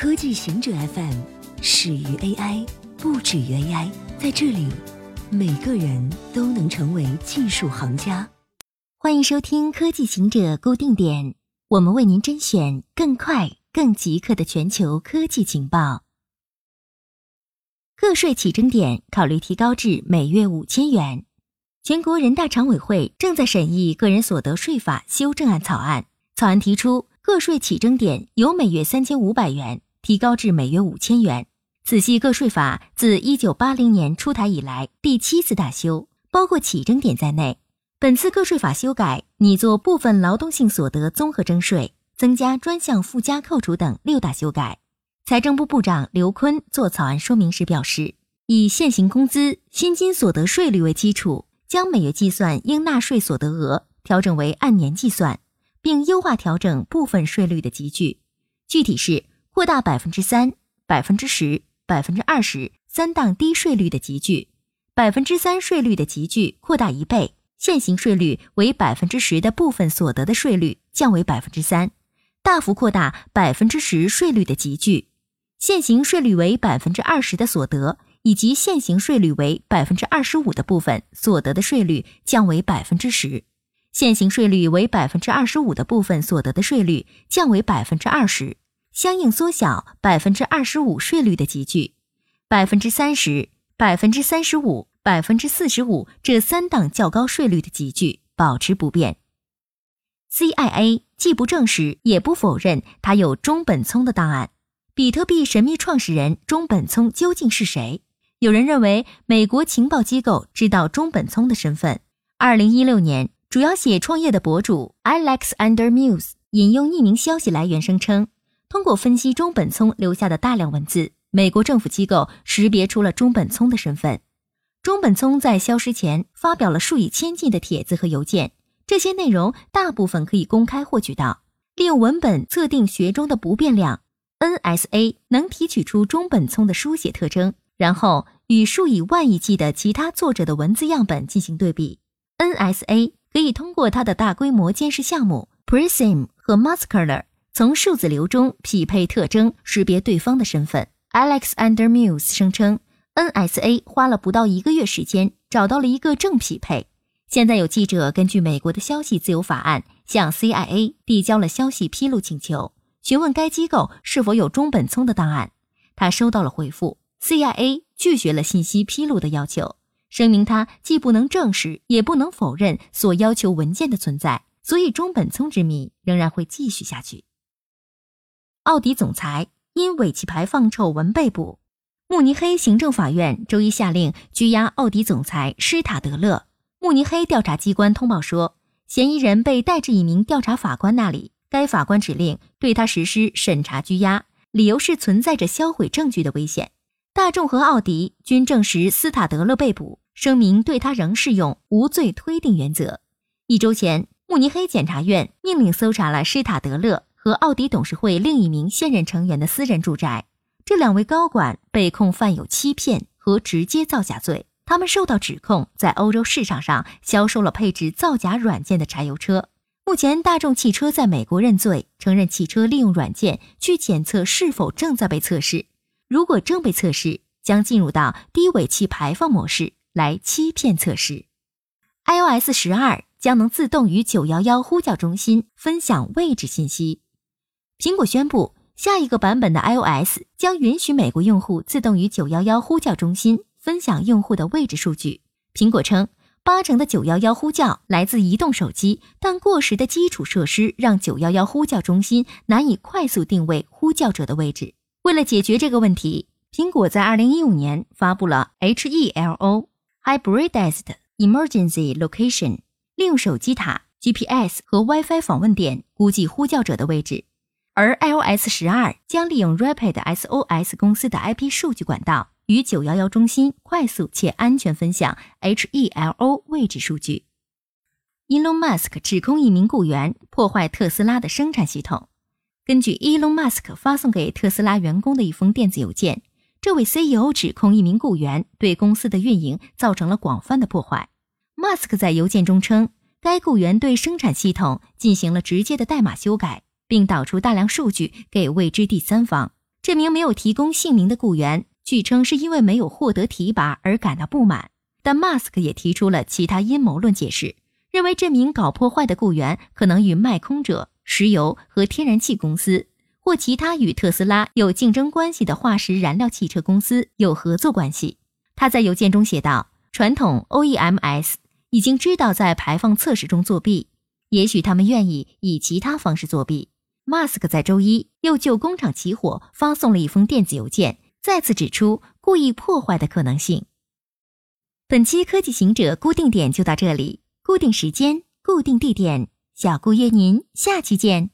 科技行者 FM 始于 AI，不止于 AI。在这里，每个人都能成为技术行家。欢迎收听科技行者固定点，我们为您甄选更快、更即刻的全球科技情报。个税起征点考虑提高至每月五千元。全国人大常委会正在审议个人所得税法修正案草案，草案提出个税起征点由每月三千五百元提高至每月五千元。此系个税法自一九八零年出台以来第七次大修，包括起征点在内。本次个税法修改拟做部分劳动性所得综合征税、增加专项附加扣除等六大修改。财政部部长刘昆作草案说明时表示，以现行工资、薪金所得税率为基础。将每月计算应纳税所得额调整为按年计算，并优化调整部分税率的集聚。具体是扩大百分之三、百分之十、百分之二十三档低税率的集聚，百分之三税率的集聚扩大一倍，现行税率为百分之十的部分所得的税率降为百分之三，大幅扩大百分之十税率的集聚，现行税率为百分之二十的所得。以及现行税率为百分之二十五的部分所得的税率降为百分之十，现行税率为百分之二十五的部分所得的税率降为百分之二十，相应缩小百分之二十五税率的集聚，百分之三十、百分之三十五、百分之四十五这三档较高税率的集聚保持不变。CIA 既不证实也不否认他有中本聪的档案，比特币神秘创始人中本聪究竟是谁？有人认为，美国情报机构知道中本聪的身份。二零一六年，主要写创业的博主 Alexander Muse 引用匿名消息来源声称，通过分析中本聪留下的大量文字，美国政府机构识别出了中本聪的身份。中本聪在消失前发表了数以千计的帖子和邮件，这些内容大部分可以公开获取到。利用文本测定学中的不变量 NSA，能提取出中本聪的书写特征。然后与数以万亿计的其他作者的文字样本进行对比，NSA 可以通过它的大规模监视项目 Prism 和 Muscular 从数字流中匹配特征，识别对方的身份。Alexander Muse 声称，NSA 花了不到一个月时间找到了一个正匹配。现在有记者根据美国的消息自由法案向 CIA 递交了消息披露请求，询问该机构是否有中本聪的档案。他收到了回复。CIA 拒绝了信息披露的要求，声明他既不能证实，也不能否认所要求文件的存在，所以中本聪之谜仍然会继续下去。奥迪总裁因尾气排放丑闻被捕，慕尼黑行政法院周一下令拘押奥迪总裁施塔德勒。慕尼黑调查机关通报说，嫌疑人被带至一名调查法官那里，该法官指令对他实施审查拘押，理由是存在着销毁证据的危险。大众和奥迪均证实斯塔德勒被捕，声明对他仍适用无罪推定原则。一周前，慕尼黑检察院命令搜查了施塔德勒和奥迪董事会另一名现任成员的私人住宅。这两位高管被控犯有欺骗和直接造假罪。他们受到指控在欧洲市场上销售了配置造假软件的柴油车。目前，大众汽车在美国认罪，承认汽车利用软件去检测是否正在被测试。如果正被测试，将进入到低尾气排放模式来欺骗测试。iOS 十二将能自动与九幺幺呼叫中心分享位置信息。苹果宣布，下一个版本的 iOS 将允许美国用户自动与九幺幺呼叫中心分享用户的位置数据。苹果称，八成的九幺幺呼叫来自移动手机，但过时的基础设施让九幺幺呼叫中心难以快速定位呼叫者的位置。为了解决这个问题，苹果在二零一五年发布了 HELO（Hybridized Emergency Location），利用手机塔、GPS 和 WiFi 访问点估计呼叫者的位置。而 iOS 十二将利用 Rapid SOS 公司的 IP 数据管道，与九幺幺中心快速且安全分享 HELO 位置数据。Elon Musk 指控一名雇员破坏特斯拉的生产系统。根据 Elon Musk 发送给特斯拉员工的一封电子邮件，这位 CEO 指控一名雇员对公司的运营造成了广泛的破坏。Musk 在邮件中称，该雇员对生产系统进行了直接的代码修改，并导出大量数据给未知第三方。这名没有提供姓名的雇员据称是因为没有获得提拔而感到不满，但 Mask 也提出了其他阴谋论解释，认为这名搞破坏的雇员可能与卖空者、石油和天然气公司或其他与特斯拉有竞争关系的化石燃料汽车公司有合作关系。他在邮件中写道：“传统 OEMs 已经知道在排放测试中作弊。”也许他们愿意以其他方式作弊。马斯克在周一又就工厂起火发送了一封电子邮件，再次指出故意破坏的可能性。本期科技行者固定点就到这里，固定时间，固定地点，小顾约您下期见。